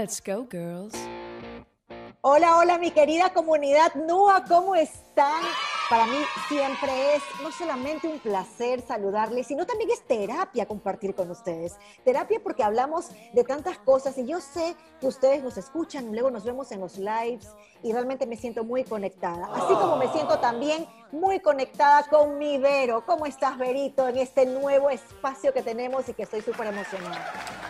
Let's go, girls. Hola, hola, mi querida comunidad NUA, ¿cómo están? Para mí siempre es no solamente un placer saludarles, sino también es terapia compartir con ustedes. Terapia porque hablamos de tantas cosas y yo sé que ustedes nos escuchan, luego nos vemos en los lives y realmente me siento muy conectada. Así como me siento también muy conectada con mi Vero. ¿Cómo estás, Verito, en este nuevo espacio que tenemos y que estoy súper emocionada?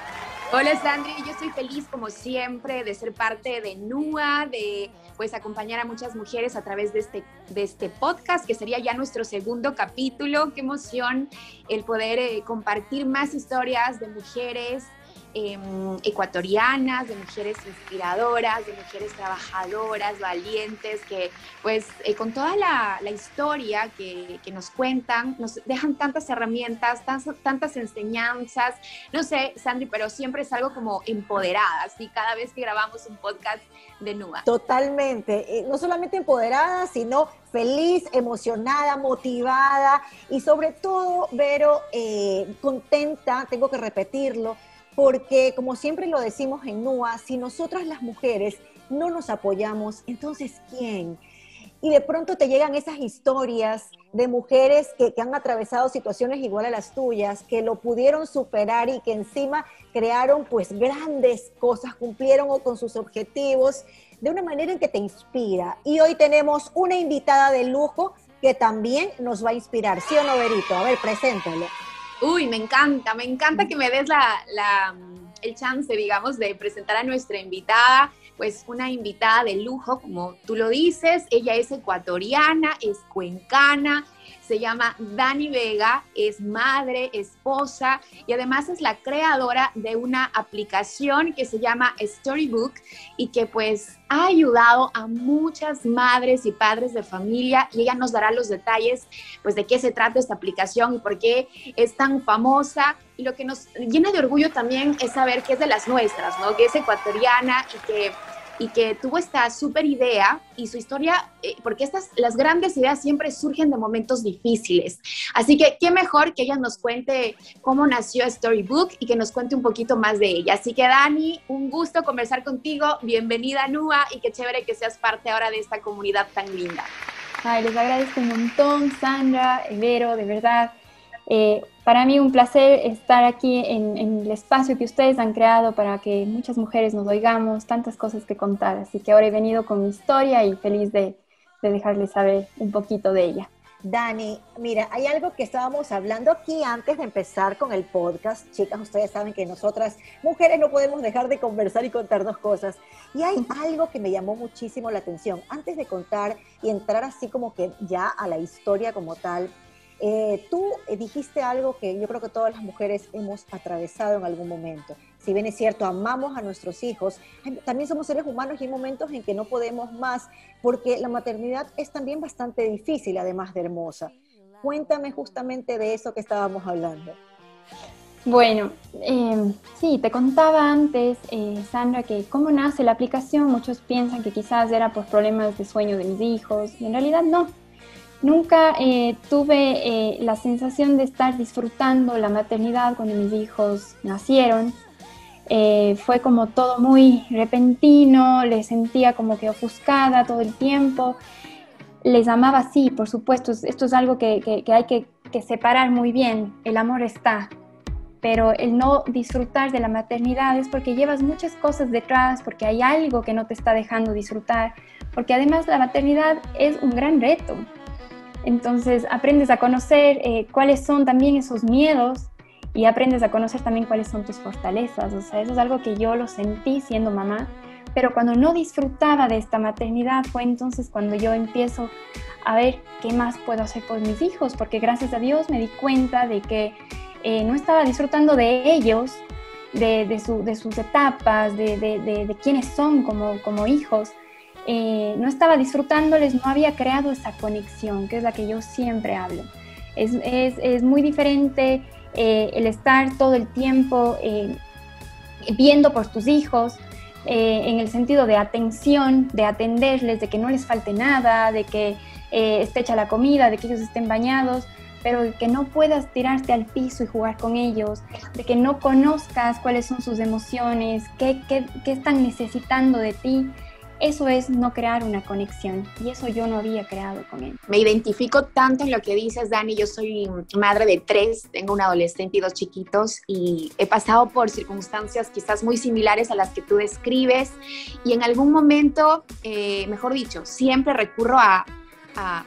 Hola Sandri, yo estoy feliz como siempre de ser parte de NUA, de pues acompañar a muchas mujeres a través de este, de este podcast, que sería ya nuestro segundo capítulo. Qué emoción el poder eh, compartir más historias de mujeres Em, ecuatorianas, de mujeres inspiradoras, de mujeres trabajadoras, valientes, que pues eh, con toda la, historia que, nos cuentan, nos dejan tantas herramientas, tantas, enseñanzas. No sé, Sandri, pero siempre es algo como empoderadas y cada vez que grabamos un podcast de NUA. Totalmente, eh, no solamente empoderada, sino feliz, emocionada, motivada y sobre todo, Vero, eh, contenta, tengo que repetirlo, porque como siempre lo decimos en NUA, si nosotras las mujeres no nos apoyamos, entonces ¿quién? Y de pronto te llegan esas historias de mujeres que, han atravesado situaciones igual a las tuyas, que lo pudieron superar y que encima crearon pues grandes cosas, cumplieron con sus objetivos de una manera en que te inspira. Y hoy tenemos una invitada de lujo que también nos va a inspirar, ¿sí o no, Berito? A ver, preséntale. Uy, me encanta, me encanta que me des la, el chance, digamos, de presentar a nuestra invitada, pues una invitada de lujo, como tú lo dices. Ella es ecuatoriana, es cuencana, se llama Dani Vega, es madre, esposa y además es la creadora de una aplicación que se llama Storybook y que pues ha ayudado a muchas madres y padres de familia y ella nos dará los detalles pues de qué se trata esta aplicación y por qué es tan famosa y lo que nos llena de orgullo también es saber que es de las nuestras, ¿no? Que es ecuatoriana y que y que tuvo esta súper idea y su historia, eh, porque estas, las grandes ideas siempre surgen de momentos difíciles. Así que qué mejor que ella nos cuente cómo nació Storybook y que nos cuente un poquito más de ella. Así que Dani, un gusto conversar contigo, bienvenida NUA y qué chévere que seas parte ahora de esta comunidad tan linda. Ay, les agradezco un montón, Sandra, Evero, de verdad. Eh, para mí un placer estar aquí en, el espacio que ustedes han creado para que muchas mujeres nos oigamos, tantas cosas que contar. Así que ahora he venido con mi historia y feliz de, dejarles saber un poquito de ella. Dani, mira, hay algo que estábamos hablando aquí antes de empezar con el podcast. Chicas, ustedes saben que nosotras, mujeres, no podemos dejar de conversar y contarnos cosas. Y hay algo que me llamó muchísimo la atención. Antes de contar y entrar así como que ya a la historia como tal, eh, tú eh, dijiste algo que yo creo que todas las mujeres hemos atravesado en algún momento. Si bien es cierto, amamos a nuestros hijos, también somos seres humanos y hay momentos en que no podemos más, porque la maternidad es también bastante difícil, además de hermosa. Cuéntame justamente de eso que estábamos hablando. Bueno, em, sí, te contaba antes, eh, Sandra, que cómo nace la aplicación. Muchos piensan que quizás era por problemas de sueño de mis hijos, y en realidad no. Nunca eh, tuve eh, la sensación de estar disfrutando la maternidad cuando mis hijos nacieron. Eh, fue como todo muy repentino, les sentía como que ofuscada todo el tiempo. Les amaba, sí, por supuesto, esto es algo que, hay que, que separar muy bien. El amor está, pero el no disfrutar de la maternidad es porque llevas muchas cosas detrás, porque hay algo que no te está dejando disfrutar, porque además la maternidad es un gran reto. Entonces aprendes a conocer eh, cuáles son también esos miedos y aprendes a conocer también cuáles son tus fortalezas. O sea, eso es algo que yo lo sentí siendo mamá, pero cuando no disfrutaba de esta maternidad fue entonces cuando yo empiezo a ver qué más puedo hacer por mis hijos, porque gracias a Dios me di cuenta de que eh, no estaba disfrutando de ellos, de, sus etapas, de, de, quiénes son como, como hijos, eh, no estaba disfrutándoles, no había creado esa conexión, que es la que yo siempre hablo. Es, muy diferente eh, el estar todo el tiempo eh, viendo por tus hijos, en el sentido de atención, de atenderles, de que no les falte nada, de que esté hecha la comida, de que ellos estén bañados, pero que no puedas tirarte al piso y jugar con ellos, de que no conozcas cuáles son sus emociones, qué, qué, qué están necesitando de ti eso es no crear una conexión y eso yo no había creado con él. Me identifico tanto en lo que dices, Dani. Yo soy madre de tres, tengo un adolescente y dos chiquitos y he pasado por circunstancias quizás muy similares a las que tú describes y en algún momento, eh, mejor dicho, siempre recurro a,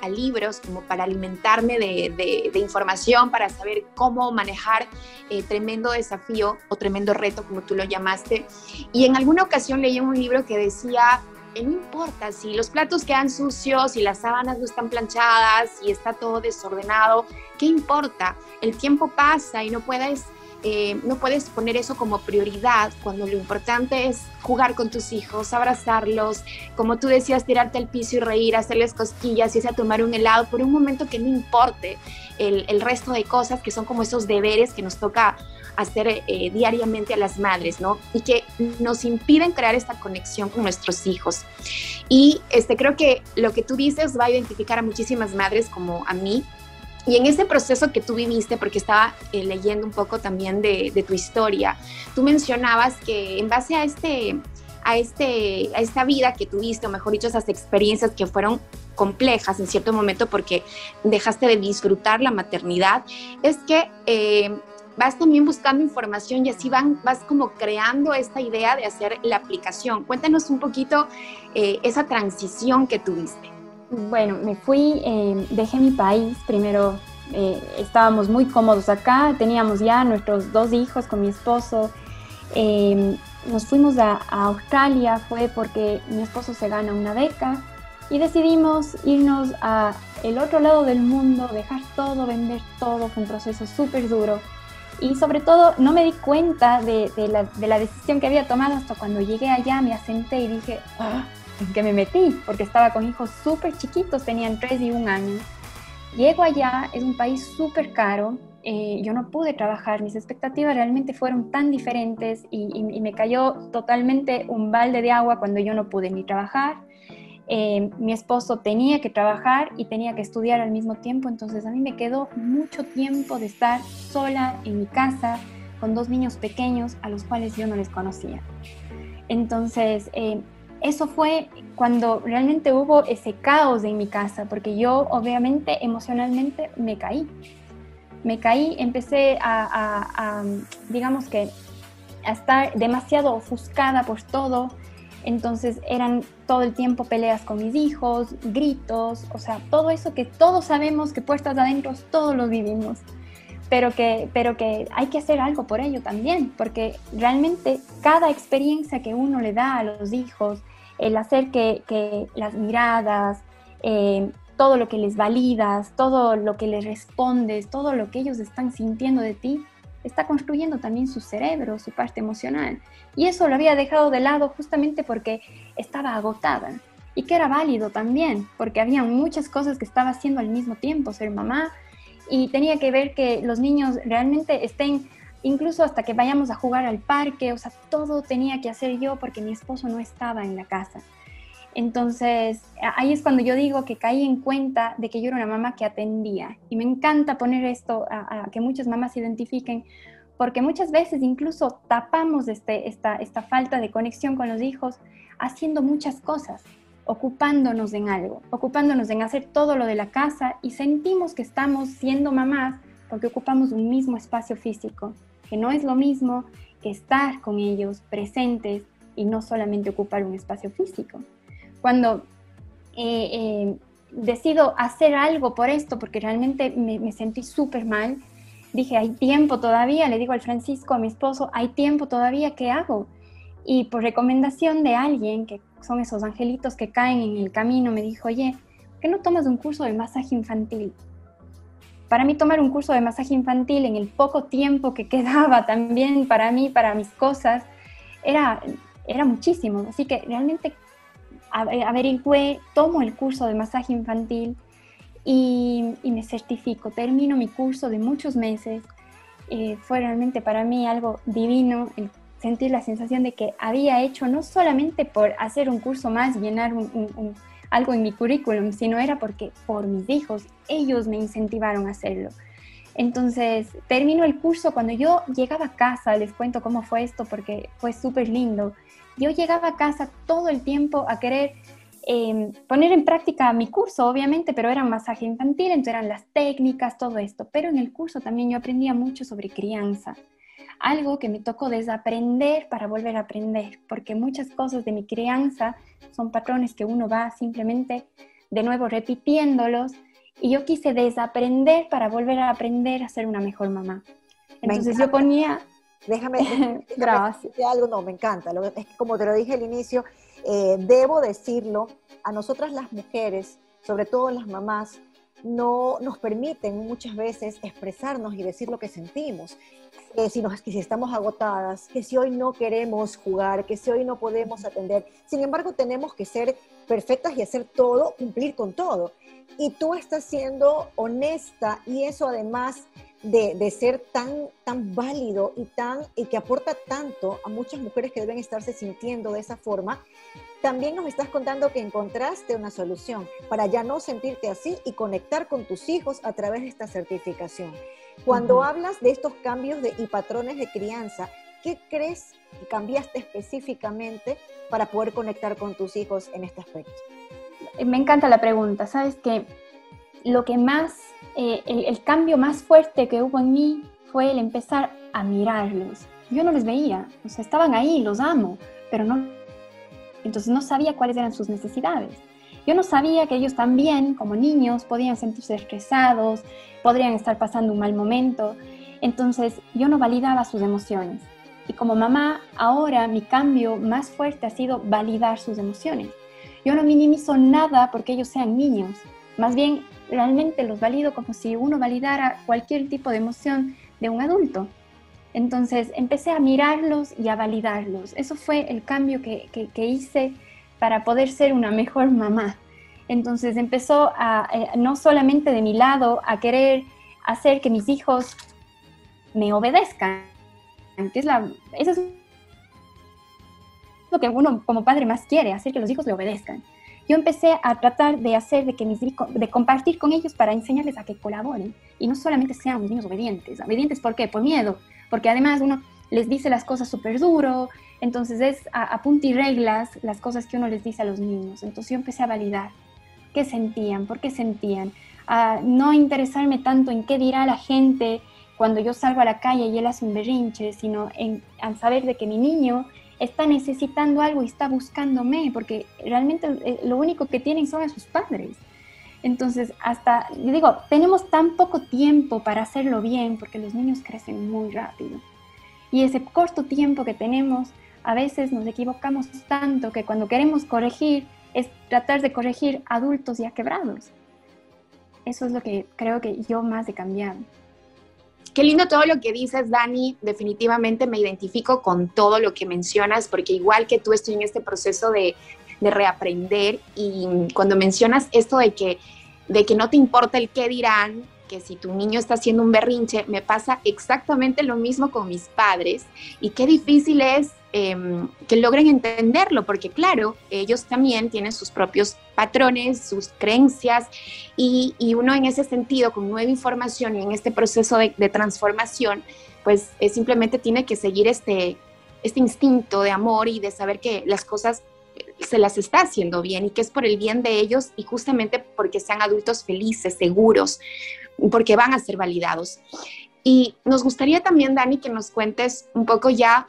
libros como para alimentarme de, información, para saber cómo manejar eh, tremendo desafío o tremendo reto, como tú lo llamaste. Y en alguna ocasión leí un libro que decía no importa si los platos quedan sucios, si las sábanas no están planchadas, si está todo desordenado, ¿qué importa? El tiempo pasa y no puedes, eh, no puedes poner eso como prioridad cuando lo importante es jugar con tus hijos, abrazarlos, como tú decías, tirarte al piso y reír, hacerles cosquillas, y a tomar un helado por un momento que no importe el, el resto de cosas que son como esos deberes que nos toca hacer eh, diariamente a las madres, ¿no? Y que nos impiden crear esta conexión con nuestros hijos. Y este, creo que lo que tú dices va a identificar a muchísimas madres como a mí. Y en ese proceso que tú viviste, porque estaba eh, leyendo un poco también de, tu historia, tú mencionabas que en base a este a, este, a esta vida que tuviste, o mejor dicho, esas experiencias que fueron complejas en cierto momento porque dejaste de disfrutar la maternidad, es que eh, vas también buscando información y así van, vas como creando esta idea de hacer la aplicación. Cuéntanos un poquito eh, esa transición que tuviste. Bueno, me fui, eh, dejé mi país, primero eh, estábamos muy cómodos acá, teníamos ya nuestros dos hijos con mi esposo. nos fuimos a, a Australia, fue porque mi esposo se gana una beca y decidimos irnos a el otro lado del mundo, dejar todo, vender todo, fue un proceso súper duro y sobre todo no me di cuenta de, la, de, la, decisión que había tomado hasta cuando llegué allá, me asenté y dije, ah, ¿en qué me metí? Porque estaba con hijos súper chiquitos, tenían 3 y 1 año. Llego allá, es un país súper caro, eh, yo no pude trabajar, mis expectativas realmente fueron tan diferentes y, y me cayó totalmente un balde de agua cuando yo no pude ni trabajar, eh, mi esposo tenía que trabajar y tenía que estudiar al mismo tiempo, entonces a mí me quedó mucho tiempo de estar sola en mi casa con dos niños pequeños a los cuales yo no les conocía. Entonces, eh, eso fue cuando realmente hubo ese caos en mi casa, porque yo obviamente emocionalmente me caí. Me caí, empecé a digamos que, a estar demasiado ofuscada por todo, entonces eran todo el tiempo peleas con mis hijos, gritos, o sea, todo eso que todos sabemos que puertas adentro todos lo vivimos, pero que, pero que hay que hacer algo por ello también, porque realmente cada experiencia que uno le da a los hijos, el hacer que, las miradas, eh, todo lo que les validas, todo lo que les respondes, todo lo que ellos están sintiendo de ti, está construyendo también su cerebro, su parte emocional. Y eso lo había dejado de lado justamente porque estaba agotada y que era válido también, porque había muchas cosas que estaba haciendo al mismo tiempo, ser mamá, y tenía que ver que los niños realmente estén, incluso hasta que vayamos a jugar al parque, o sea, todo tenía que hacer yo porque mi esposo no estaba en la casa. Entonces, ahí es cuando yo digo que caí en cuenta de que yo era una mamá que atendía. Y me encanta poner esto a, que muchas mamás se identifiquen, porque muchas veces incluso tapamos este, esta, esta falta de conexión con los hijos haciendo muchas cosas, ocupándonos en algo, ocupándonos en hacer todo lo de la casa y sentimos que estamos siendo mamás porque ocupamos un mismo espacio físico, que no es lo mismo que estar con ellos presentes y no solamente ocupar un espacio físico cuando eh, eh, decido hacer algo por esto, porque realmente me, sentí súper mal, dije, hay tiempo todavía, le digo al Francisco, a mi esposo, hay tiempo todavía, ¿qué hago? Y por recomendación de alguien, que son esos angelitos que caen en el camino, me dijo, oye, ¿por qué no tomas un curso de masaje infantil? Para mí tomar un curso de masaje infantil en el poco tiempo que quedaba también para mí, para mis cosas, era, era muchísimo. Así que realmente averigüé, tomo el curso de masaje infantil y, me certifico, termino mi curso de muchos meses. Eh, fue realmente para mí algo divino el sentir la sensación de que había hecho no solamente por hacer un curso más, llenar un, algo en mi currículum, sino era porque por mis hijos, ellos me incentivaron a hacerlo. Entonces, termino el curso, cuando yo llegaba a casa, les cuento cómo fue esto porque fue súper lindo, yo llegaba a casa todo el tiempo a querer em, poner en práctica mi curso, obviamente, pero era un masaje infantil, entonces eran las técnicas, todo esto, pero en el curso también yo aprendía mucho sobre crianza algo que me tocó desaprender para volver a aprender, porque muchas cosas de mi crianza son patrones que uno va simplemente de nuevo repitiéndolos y yo quise desaprender para volver a aprender a ser una mejor mamá. Entonces yo ponía... Déjame, decir algo, no, me encanta. Es que como te lo dije al inicio, eh, debo decirlo, a nosotras las mujeres, sobre todo las mamás, no nos permiten muchas veces expresarnos y decir lo que sentimos. Eh, si, nos, si estamos agotadas, que si hoy no queremos jugar, que si hoy no podemos atender. Sin embargo, tenemos que ser perfectas y hacer todo, cumplir con todo. Y tú estás siendo honesta y eso además de, de, ser tan, tan válido y, tan, y que aporta tanto a muchas mujeres que deben estarse sintiendo de esa forma, también nos estás contando que encontraste una solución para ya no sentirte así y conectar con tus hijos a través de esta certificación. Cuando hablas de estos cambios de, y patrones de crianza, ¿qué crees que cambiaste específicamente para poder conectar con tus hijos en este aspecto? Me encanta la pregunta. Sabes que lo que más, eh, el, cambio más fuerte que hubo en mí fue el empezar a mirarlos. Yo no les veía, estaban ahí, los amo, pero no entonces no sabía cuáles eran sus necesidades. Yo no sabía que ellos también, como niños, podían sentirse estresados, podrían estar pasando un mal momento. Entonces yo no validaba sus emociones. Y como mamá, ahora mi cambio más fuerte ha sido validar sus emociones. Yo no minimizo nada porque ellos sean niños. Más bien, realmente los valido como si uno validara cualquier tipo de emoción de un adulto. Entonces empecé a mirarlos y a validarlos. Eso fue el cambio que, hice para poder ser una mejor mamá. Entonces empezó a, eh, no solamente de mi lado, a querer hacer que mis hijos me obedezcan, que es la, lo que uno como padre más quiere, hacer que los hijos le obedezcan. Yo empecé a tratar de hacer, de, que mis, de compartir con ellos para enseñarles a que colaboren y no solamente sean niños obedientes. ¿Obedientes por qué? Por miedo, porque además uno les dice las cosas súper duro, entonces es a, a punta y reglas las cosas que uno les dice a los niños. Entonces yo empecé a validar qué sentían, por qué sentían, a no interesarme tanto en qué dirá la gente cuando yo salgo a la calle y él hace un berrinche, sino en, saber de que mi niño está necesitando algo y está buscándome, porque realmente eh, lo único que tienen son a sus padres. Entonces, hasta, digo, tenemos tan poco tiempo para hacerlo bien porque los niños crecen muy rápido. Y ese corto tiempo que tenemos, a veces nos equivocamos tanto que cuando queremos corregir es tratar de corregir adultos ya quebrados. Eso es lo que creo que yo más he cambiado. Qué lindo todo lo que dices, Dani. Definitivamente me identifico con todo lo que mencionas, porque igual que tú estoy en este proceso de de reaprender. Y cuando mencionas esto de que, de que no te importa el qué dirán, que si tu niño está haciendo un berrinche, me pasa exactamente lo mismo con mis padres. Y qué difícil es em, que logren entenderlo, porque claro, ellos también tienen sus propios patrones, sus creencias, y, uno en ese sentido, con nueva información y en este proceso de, transformación, pues simplemente tiene que seguir este, este instinto de amor y de saber que las cosas se las está haciendo bien y que es por el bien de ellos y justamente porque sean adultos felices, seguros, porque van a ser validados. Y nos gustaría también, Dani, que nos cuentes un poco ya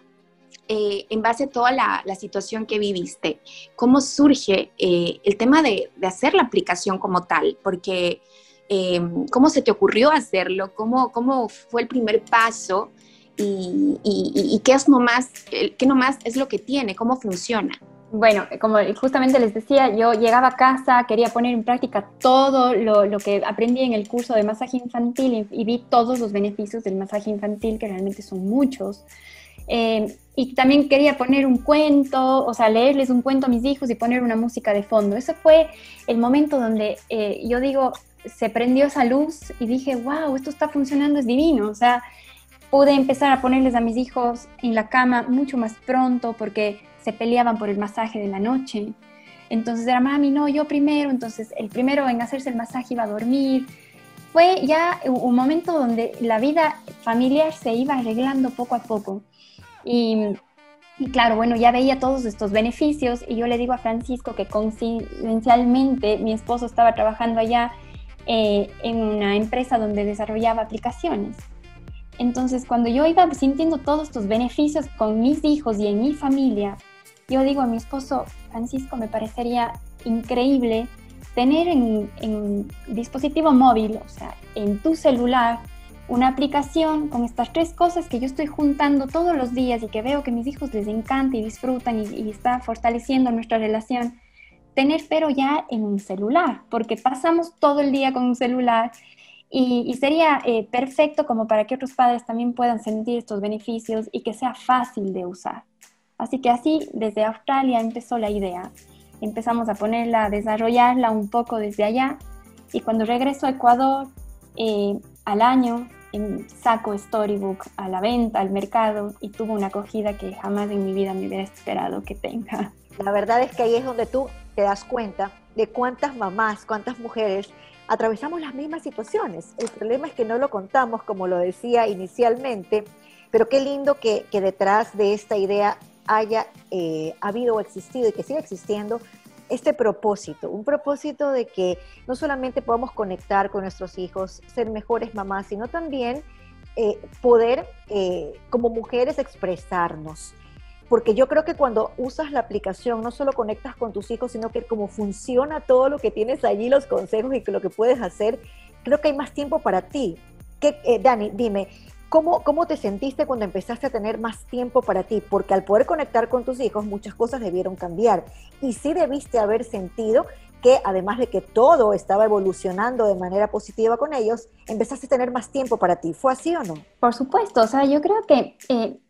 eh, en base a toda la, situación que viviste, cómo surge eh, el tema de, hacer la aplicación como tal, porque em, cómo se te ocurrió hacerlo, cómo, cómo fue el primer paso y, qué es nomás, qué nomás es lo que tiene, cómo funciona bueno, como justamente les decía, yo llegaba a casa, quería poner en práctica todo lo, que aprendí en el curso de masaje infantil y, vi todos los beneficios del masaje infantil, que realmente son muchos. Eh, y también quería poner un cuento, o sea, leerles un cuento a mis hijos y poner una música de fondo. Ese fue el momento donde eh, yo digo, se prendió esa luz y dije, wow, esto está funcionando, es divino. O sea, pude empezar a ponerles a mis hijos en la cama mucho más pronto porque se peleaban por el masaje de la noche. Entonces era, mami, no, yo primero, entonces el primero en hacerse el masaje iba a dormir. Fue ya un momento donde la vida familiar se iba arreglando poco a poco. Y, claro, bueno, ya veía todos estos beneficios y yo le digo a Francisco que coincidencialmente mi esposo estaba trabajando allá eh, en una empresa donde desarrollaba aplicaciones. Entonces, cuando yo iba sintiendo todos estos beneficios con mis hijos y en mi familia, yo digo a mi esposo, Francisco, me parecería increíble tener en, en dispositivo móvil, o sea, en tu celular, una aplicación con estas tres cosas que yo estoy juntando todos los días y que veo que mis hijos les encanta y disfrutan y, y está fortaleciendo nuestra relación, tener pero ya en un celular, porque pasamos todo el día con un celular y, sería eh, perfecto como para que otros padres también puedan sentir estos beneficios y que sea fácil de usar. Así que así desde Australia empezó la idea. Empezamos a ponerla, a desarrollarla un poco desde allá y cuando regreso a Ecuador eh, al año saco Storybook a la venta, al mercado y tuvo una acogida que jamás en mi vida me hubiera esperado que tenga. La verdad es que ahí es donde tú te das cuenta de cuántas mamás, cuántas mujeres atravesamos las mismas situaciones. El problema es que no lo contamos, como lo decía inicialmente, pero qué lindo que, detrás de esta idea haya eh, habido o existido y que siga existiendo este propósito, un propósito de que no solamente podamos conectar con nuestros hijos, ser mejores mamás, sino también eh, poder eh, como mujeres expresarnos, porque yo creo que cuando usas la aplicación no solo conectas con tus hijos, sino que como funciona todo lo que tienes allí, los consejos y lo que puedes hacer, creo que hay más tiempo para ti. ¿Qué, Dani, dime, ¿cómo, ¿cómo te sentiste cuando empezaste a tener más tiempo para ti? Porque al poder conectar con tus hijos, muchas cosas debieron cambiar. Y sí debiste haber sentido que además de que todo estaba evolucionando de manera positiva con ellos, empezaste a tener más tiempo para ti. ¿Fue así o no? Por supuesto, o sea, yo creo que eh,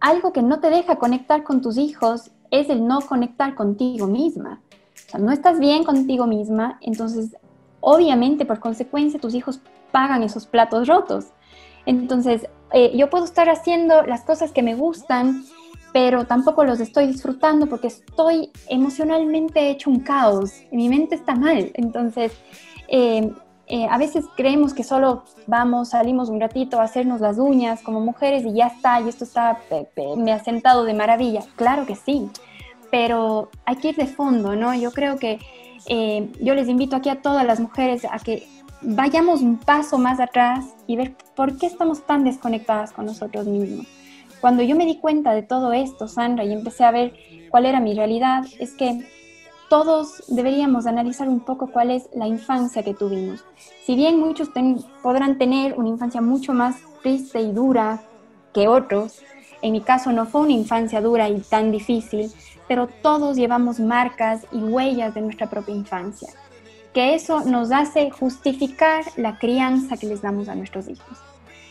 algo que no te deja conectar con tus hijos es el no conectar contigo misma. O sea, no estás bien contigo misma, entonces obviamente por consecuencia tus hijos pagan esos platos rotos. Entonces, eh, yo puedo estar haciendo las cosas que me gustan, pero tampoco los estoy disfrutando porque estoy emocionalmente hecho un caos, mi mente está mal. Entonces, eh, eh, a veces creemos que solo vamos, salimos un ratito a hacernos las uñas como mujeres y ya está, y esto está, me ha sentado de maravilla. Claro que sí, pero hay que ir de fondo, ¿no? Yo creo que eh, yo les invito aquí a todas las mujeres a que vayamos un paso más atrás y ver por qué estamos tan desconectadas con nosotros mismos. Cuando yo me di cuenta de todo esto, Sandra, y empecé a ver cuál era mi realidad, es que todos deberíamos analizar un poco cuál es la infancia que tuvimos. Si bien muchos podrán tener una infancia mucho más triste y dura que otros, en mi caso no fue una infancia dura y tan difícil, pero todos llevamos marcas y huellas de nuestra propia infancia, que eso nos hace justificar la crianza que les damos a nuestros hijos.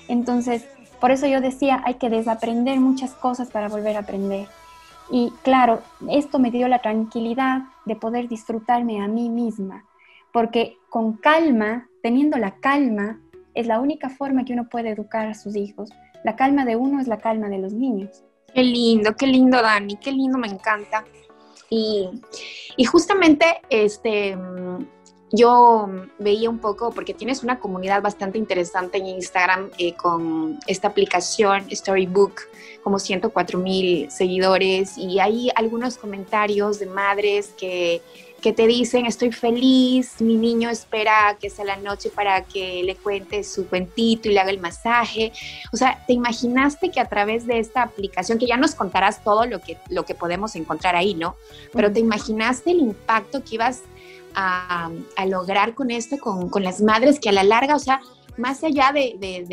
Entonces, por eso yo decía, hay que desaprender muchas cosas para volver a aprender. Y claro, esto me dio la tranquilidad de poder disfrutarme a mí misma, porque con calma, teniendo la calma, es la única forma que uno puede educar a sus hijos. La calma de uno es la calma de los niños. Qué lindo, qué lindo, Dani, qué lindo, me encanta. Y, y justamente, este, yo veía un poco, porque tienes una comunidad bastante interesante en Instagram eh, con esta aplicación Storybook, como 104 mil seguidores, y hay algunos comentarios de madres que, que, te dicen, estoy feliz, mi niño espera que sea la noche para que le cuente su cuentito y le haga el masaje. O sea, ¿te imaginaste que a través de esta aplicación, que ya nos contarás todo lo que, lo que podemos encontrar ahí, ¿no? Pero ¿te imaginaste el impacto que ibas a, lograr con esto, con, con, las madres, que a la larga, o sea, más allá de, de,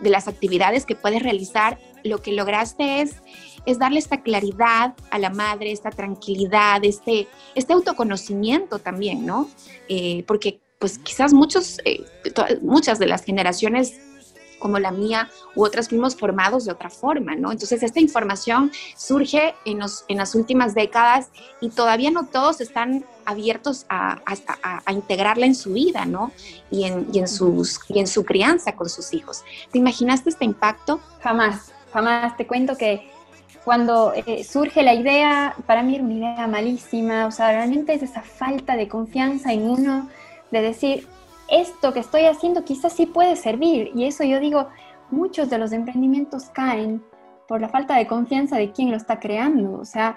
de, las actividades que puedes realizar, lo que lograste es, es darle esta claridad a la madre, esta tranquilidad, este, este autoconocimiento también, ¿no? Eh, porque pues quizás muchos, eh, muchas de las generaciones como la mía u otras fuimos formados de otra forma, ¿no? Entonces esta información surge en, en las últimas décadas y todavía no todos están abiertos a, a, integrarla en su vida, ¿no? Y en, y en, sus, y en su crianza con sus hijos. ¿Te imaginaste este impacto? Jamás, jamás. Te cuento que cuando eh, surge la idea, para mí era una idea malísima, o sea, realmente es esa falta de confianza en uno, de decir, esto que estoy haciendo quizás sí puede servir. Y eso yo digo, muchos de los emprendimientos caen por la falta de confianza de quien lo está creando. O sea,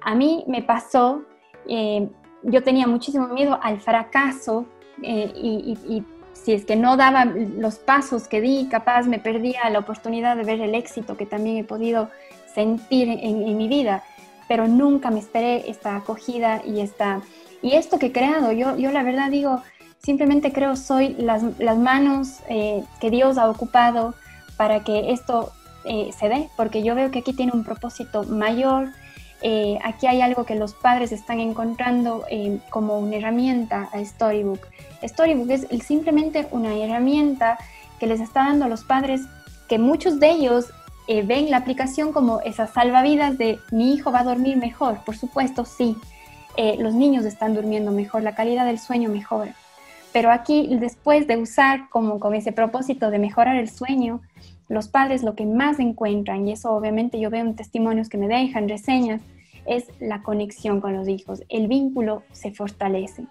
a mí me pasó, eh, yo tenía muchísimo miedo al fracaso eh, y, si es que no daba los pasos que di, capaz me perdía la oportunidad de ver el éxito que también he podido sentir en, mi vida, pero nunca me esperé esta acogida y, esta, y esto que he creado. Yo, yo la verdad digo, simplemente creo soy las, las manos eh, que Dios ha ocupado para que esto eh, se dé, porque yo veo que aquí tiene un propósito mayor, eh, aquí hay algo que los padres están encontrando como una herramienta a Storybook. Storybook es simplemente una herramienta que les está dando a los padres que muchos de ellos ven la aplicación como esa salvavidas de mi hijo va a dormir mejor. Por supuesto, sí. los niños están durmiendo mejor, la calidad del sueño mejora. Pero aquí, después de usar como con ese propósito de mejorar el sueño, los padres lo que más encuentran, y eso obviamente yo veo en testimonios que me dejan, reseñas, es la conexión con los hijos. El vínculo se fortalece.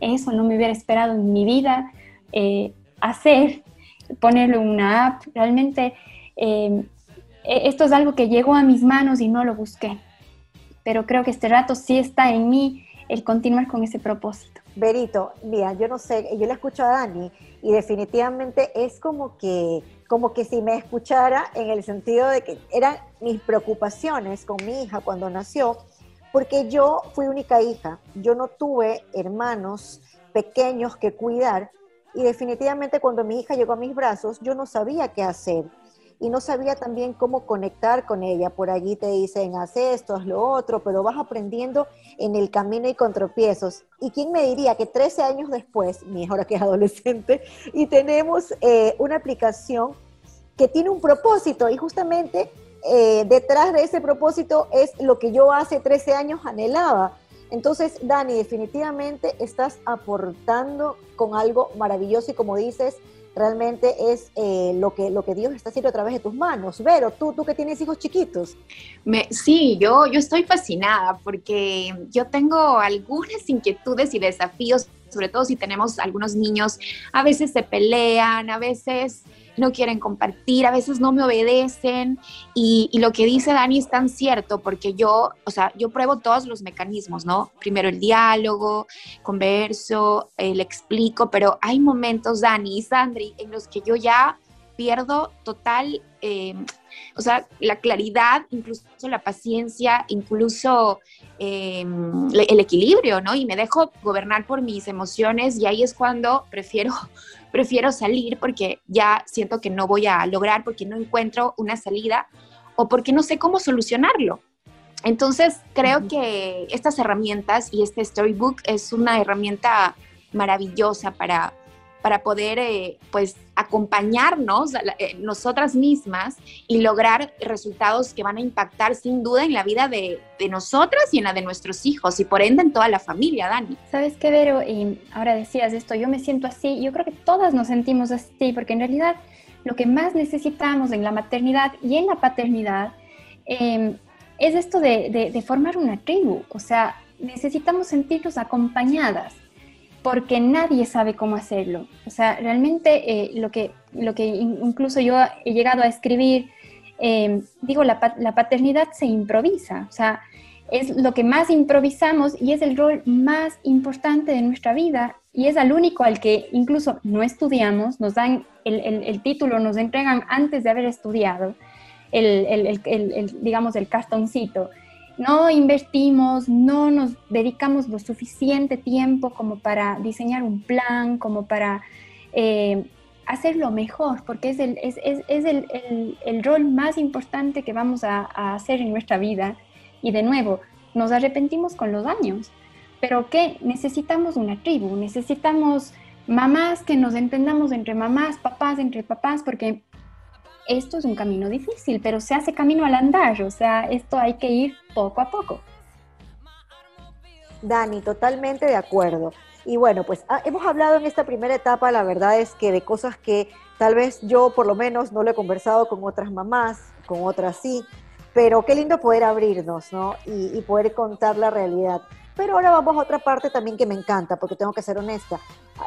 Eso no me hubiera esperado en mi vida eh, hacer, ponerle una app. Realmente eh, esto es algo que llegó a mis manos y no lo busqué. Pero creo que este rato sí está en mí el continuar con ese propósito. Berito, mira, yo no sé, yo le escucho a Dani y definitivamente es como que, como que si me escuchara en el sentido de que eran mis preocupaciones con mi hija cuando nació, porque yo fui única hija, yo no tuve hermanos pequeños que cuidar y definitivamente cuando mi hija llegó a mis brazos yo no sabía qué hacer y no sabía también cómo conectar con ella. Por allí te dicen, haz esto, haz lo otro, pero vas aprendiendo en el camino y con tropiezos. ¿Y quién me diría que 13 años después, mi hija ahora que es adolescente, y tenemos eh, una aplicación que tiene un propósito y justamente eh, detrás de ese propósito es lo que yo hace 13 años anhelaba. Entonces, Dani, definitivamente estás aportando con algo maravilloso y como dices, realmente es eh, lo, que, lo que Dios está haciendo a través de tus manos. Vero, tú, tú que tienes hijos chiquitos. Me, sí, yo, yo estoy fascinada porque yo tengo algunas inquietudes y desafíos, sobre todo si tenemos algunos niños, a veces se pelean, a veces no quieren compartir, a veces no me obedecen y, lo que dice Dani es tan cierto porque yo, o sea, yo pruebo todos los mecanismos, ¿no? Primero el diálogo, converso, eh, le explico, pero hay momentos, Dani y Sandri, en los que yo ya pierdo total, eh, o sea, la claridad, incluso la paciencia, incluso eh, el equilibrio, ¿no? Y me dejo gobernar por mis emociones y ahí es cuando prefiero prefiero salir porque ya siento que no voy a lograr, porque no encuentro una salida o porque no sé cómo solucionarlo. Entonces, creo que estas herramientas y este storybook es una herramienta maravillosa para para poder eh, pues acompañarnos eh, nosotras mismas y lograr resultados que van a impactar sin duda en la vida de, nosotras y en la de nuestros hijos y por ende en toda la familia, Dani. ¿Sabes qué, Vero? Y ahora decías esto, yo me siento así, yo creo que todas nos sentimos así, porque en realidad lo que más necesitamos en la maternidad y en la paternidad em, es esto de, de formar una tribu, o sea, necesitamos sentirnos acompañadas porque nadie sabe cómo hacerlo. O sea, realmente eh, lo, que, lo que incluso yo he llegado a escribir, em, digo, la, paternidad se improvisa, o sea, es lo que más improvisamos y es el rol más importante de nuestra vida y es el único al que incluso no estudiamos, nos dan el, título, nos entregan antes de haber estudiado el, digamos, el cartoncito no invertimos, no nos dedicamos lo suficiente tiempo como para diseñar un plan, como para eh, hacerlo mejor, porque es, el, es, el, rol más importante que vamos a, hacer en nuestra vida. Y de nuevo, nos arrepentimos con los años. Pero ¿qué? Necesitamos una tribu, necesitamos mamás que nos entendamos entre mamás, papás, entre papás, porque esto es un camino difícil, pero se hace camino al andar, o sea, esto hay que ir poco a poco. Dani, totalmente de acuerdo. Y bueno, pues ah, hemos hablado en esta primera etapa, la verdad es que de cosas que tal vez yo por lo menos no lo he conversado con otras mamás, con otras sí, pero qué lindo poder abrirnos, ¿no? Y, y poder contar la realidad. Pero ahora vamos a otra parte también que me encanta, porque tengo que ser honesta.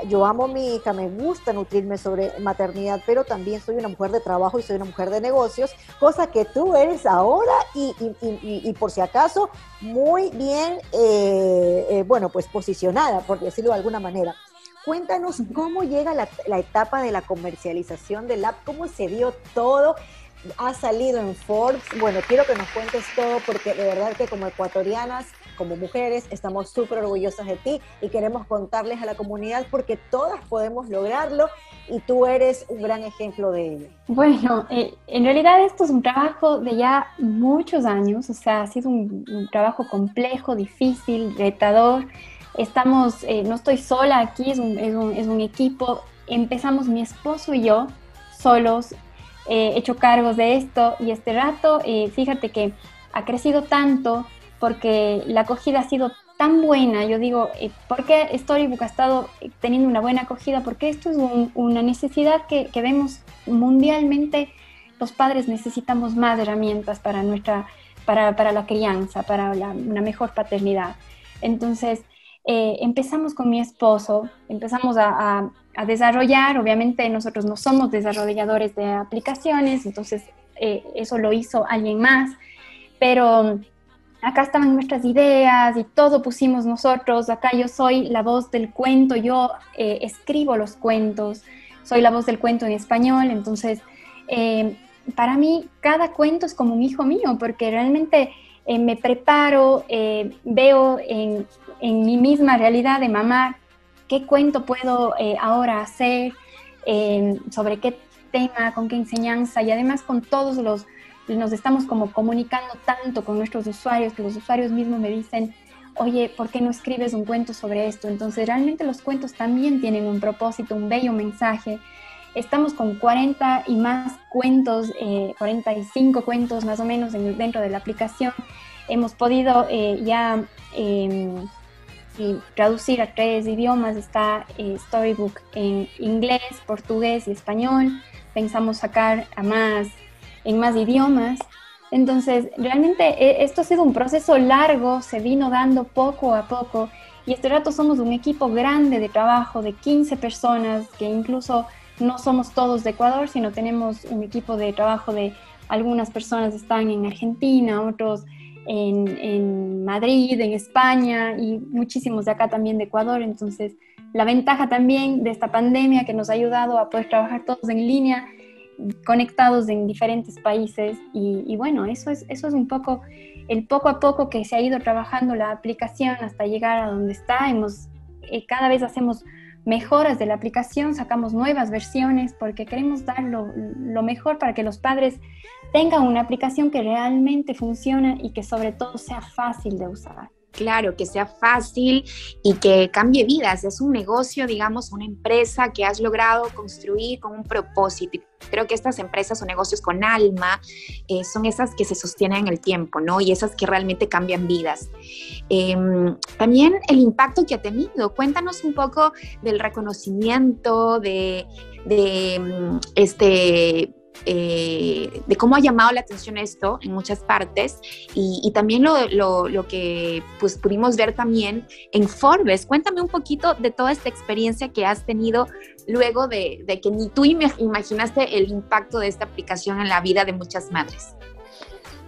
Yo amo a mi hija, me gusta nutrirme sobre maternidad, pero también soy una mujer de trabajo y soy una mujer de negocios, cosa que tú eres ahora y, y, y, por si acaso muy bien, eh, eh, bueno, pues posicionada, por decirlo de alguna manera. Cuéntanos cómo llega la, la, etapa de la comercialización del app, cómo se dio todo ha salido en Forbes. Bueno, quiero que nos cuentes todo porque de verdad que como ecuatorianas, como mujeres, estamos súper orgullosas de ti y queremos contarles a la comunidad porque todas podemos lograrlo y tú eres un gran ejemplo de ello. Bueno, eh, en realidad esto es un trabajo de ya muchos años, o sea, ha sido un, trabajo complejo, difícil, retador. Estamos, eh, no estoy sola aquí, es un, es, un, es un equipo. Empezamos mi esposo y yo solos he hecho cargos de esto y este rato, eh, fíjate que ha crecido tanto porque la acogida ha sido tan buena. Yo digo, eh, ¿por qué Storybook ha estado teniendo una buena acogida? Porque esto es una necesidad que, vemos mundialmente. Los padres necesitamos más herramientas para, nuestra, para, para la crianza, para una mejor paternidad. Entonces, eh, empezamos con mi esposo, empezamos a, a desarrollar. Obviamente nosotros no somos desarrolladores de aplicaciones, entonces eh, eso lo hizo alguien más, pero acá estaban nuestras ideas y todo pusimos nosotros. Acá yo soy la voz del cuento, yo eh, escribo los cuentos, soy la voz del cuento en español, entonces eh, para mí cada cuento es como un hijo mío, porque realmente me preparo, veo en, mi misma realidad de mamá qué cuento puedo eh, ahora hacer, eh, sobre qué tema, con qué enseñanza y además con todos los, nos estamos como comunicando tanto con nuestros usuarios que los usuarios mismos me dicen, oye, ¿por qué no escribes un cuento sobre esto? Entonces realmente los cuentos también tienen un propósito, un bello mensaje. Estamos con 40 y más cuentos, 45 eh, cuentos más o menos dentro de la aplicación. Hemos podido ya em, traducir a tres idiomas. Está eh, Storybook en inglés, portugués y español. Pensamos sacar a más, en más idiomas. Entonces, realmente eh, esto ha sido un proceso largo, se vino dando poco a poco. Y este rato somos un equipo grande de trabajo de 15 personas, que incluso no somos todos de Ecuador, sino tenemos un equipo de trabajo de algunas personas están en Argentina, otros en, Madrid, en España y muchísimos de acá también de Ecuador. Entonces, la ventaja también de esta pandemia que nos ha ayudado a poder trabajar todos en línea, conectados en diferentes países. Y, bueno, eso es, eso es un poco el poco a poco que se ha ido trabajando la aplicación hasta llegar a donde está. Hemos, eh, cada vez hacemos mejoras de la aplicación, sacamos nuevas versiones porque queremos dar lo, lo mejor para que los padres tenga una aplicación que realmente funcione y que sobre todo sea fácil de usar. Claro, que sea fácil y que cambie vidas. Es un negocio, digamos, una empresa que has logrado construir con un propósito. Creo que estas empresas o negocios con alma eh, son esas que se sostienen en el tiempo, ¿no? Y esas que realmente cambian vidas. Em, también el impacto que ha tenido. Cuéntanos un poco del reconocimiento, de, mm, este eh, de cómo ha llamado la atención esto en muchas partes y, también lo, lo, que pues, pudimos ver también en Forbes. Cuéntame un poquito de toda esta experiencia que has tenido luego de, de que ni tú imaginaste el impacto de esta aplicación en la vida de muchas madres.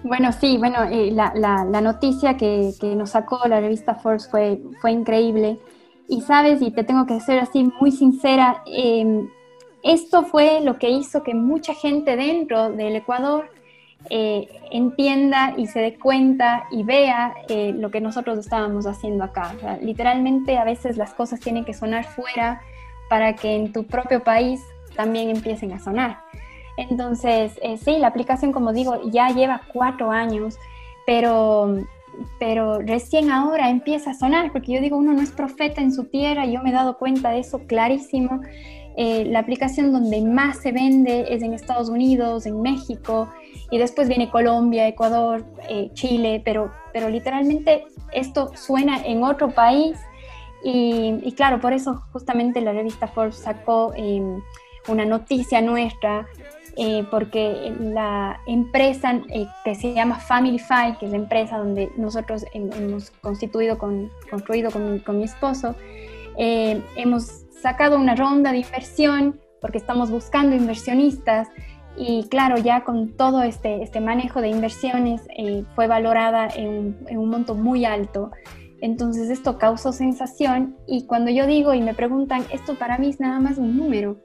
Bueno, sí, bueno, eh, la, la, noticia que, que, nos sacó la revista Forbes fue, fue increíble. Y sabes, y te tengo que ser así muy sincera, eh, esto fue lo que hizo que mucha gente dentro del Ecuador eh, entienda y se dé cuenta y vea eh, lo que nosotros estábamos haciendo acá. literalmente a veces las cosas tienen que sonar fuera para que en tu propio país también empiecen a sonar. Entonces, eh, sí, la aplicación, como digo, ya lleva cuatro años, pero, pero recién ahora empieza a sonar, porque yo digo, uno no es profeta en su tierra, y yo me he dado cuenta de eso clarísimo, eh, la aplicación donde más se vende es en Estados Unidos, en México, y después viene Colombia, Ecuador, eh, Chile, pero, pero literalmente esto suena en otro país. Y, claro, por eso justamente la revista Forbes sacó em, una noticia nuestra eh, porque la empresa eh, que se llama Family Five, que es la empresa donde nosotros hemos constituido con, construido con con mi esposo, eh, hemos sacado una ronda de inversión porque estamos buscando inversionistas y claro, ya con todo este, este manejo de inversiones fue valorada en, en un monto muy alto. Entonces esto causó sensación y cuando yo digo y me preguntan, esto para mí es nada más un número,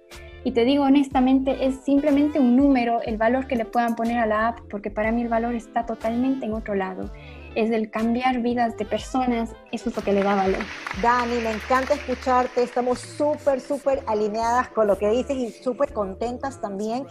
y te digo honestamente, es simplemente un número el valor que le puedan poner a la app, porque para mí el valor está totalmente en otro lado. Es el cambiar vidas de personas, eso es lo que le da valor. Dani, me encanta escucharte, estamos súper, súper alineadas con lo que dices y súper contentas también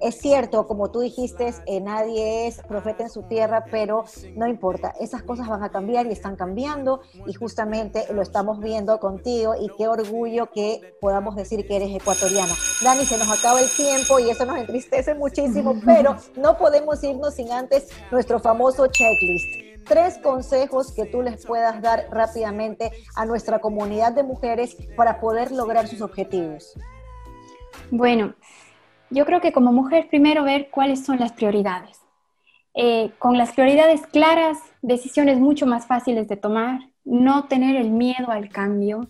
es cierto, como tú dijiste, eh, nadie es profeta en su tierra, pero no importa, esas cosas van a cambiar y están cambiando y justamente lo estamos viendo contigo y qué orgullo que podamos decir que eres ecuatoriana. Dani, se nos acaba el tiempo y eso nos entristece muchísimo, pero no podemos irnos sin antes nuestro famoso checklist tres consejos que tú les puedas dar rápidamente a nuestra comunidad de mujeres para poder lograr sus objetivos. Bueno, yo creo que como mujer primero ver cuáles son las prioridades. Eh, con las prioridades claras, decisiones mucho más fáciles de tomar, no tener el miedo al cambio.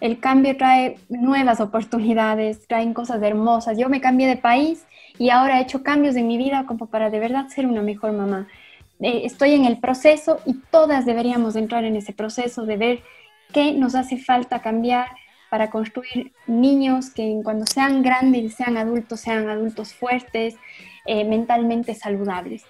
El cambio trae nuevas oportunidades, traen cosas hermosas. Yo me cambié de país y ahora he hecho cambios en mi vida como para de verdad ser una mejor mamá. Eh, estoy en el proceso y todas deberíamos entrar en ese proceso de ver qué nos hace falta cambiar, para construir niños que cuando sean grandes, sean adultos, sean adultos fuertes, eh, mentalmente saludables.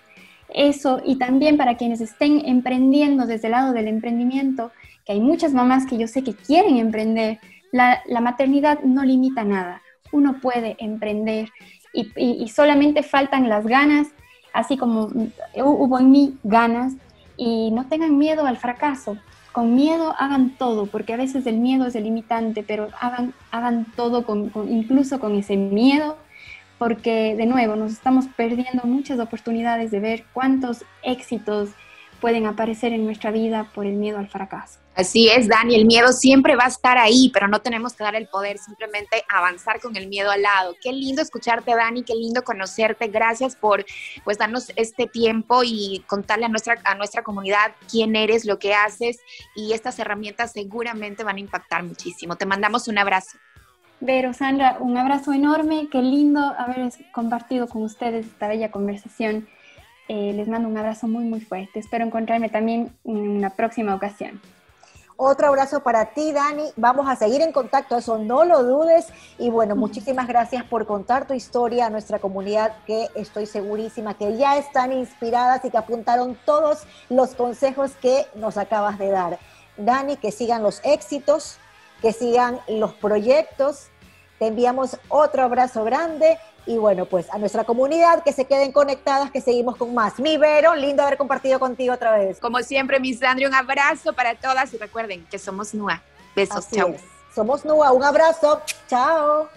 Eso, y también para quienes estén emprendiendo desde el lado del emprendimiento, que hay muchas mamás que yo sé que quieren emprender, la, maternidad no limita nada. Uno puede emprender y, y solamente faltan las ganas, así como hubo en mí ganas, y no tengan miedo al fracaso. Con miedo hagan todo, porque a veces el miedo es el limitante, pero hagan, hagan todo con, incluso con ese miedo, porque de nuevo nos estamos perdiendo muchas oportunidades de ver cuántos éxitos pueden aparecer en nuestra vida por el miedo al fracaso. Así es, Dani, el miedo siempre va a estar ahí, pero no tenemos que dar el poder, simplemente avanzar con el miedo al lado. Qué lindo escucharte, Dani, qué lindo conocerte. Gracias por pues darnos este tiempo y contarle a nuestra, a nuestra comunidad quién eres, lo que haces y estas herramientas seguramente van a impactar muchísimo. Te mandamos un abrazo. Vero, Sandra, un abrazo enorme, qué lindo haber compartido con ustedes esta bella conversación. Eh, les mando un abrazo muy, muy fuerte. Espero encontrarme también en una próxima ocasión. Otro abrazo para ti, Dani. Vamos a seguir en contacto, eso no lo dudes. Y bueno, muchísimas gracias por contar tu historia a nuestra comunidad, que estoy segurísima que ya están inspiradas y que apuntaron todos los consejos que nos acabas de dar. Dani, que sigan los éxitos, que sigan los proyectos. Te enviamos otro abrazo grande y bueno, pues a nuestra comunidad que se queden conectadas, que seguimos con más. Mi Vero, lindo haber compartido contigo otra vez. Como siempre, mi Sandra, un abrazo para todas y recuerden que somos NUA. Besos, chao. Somos NUA, un abrazo, chao.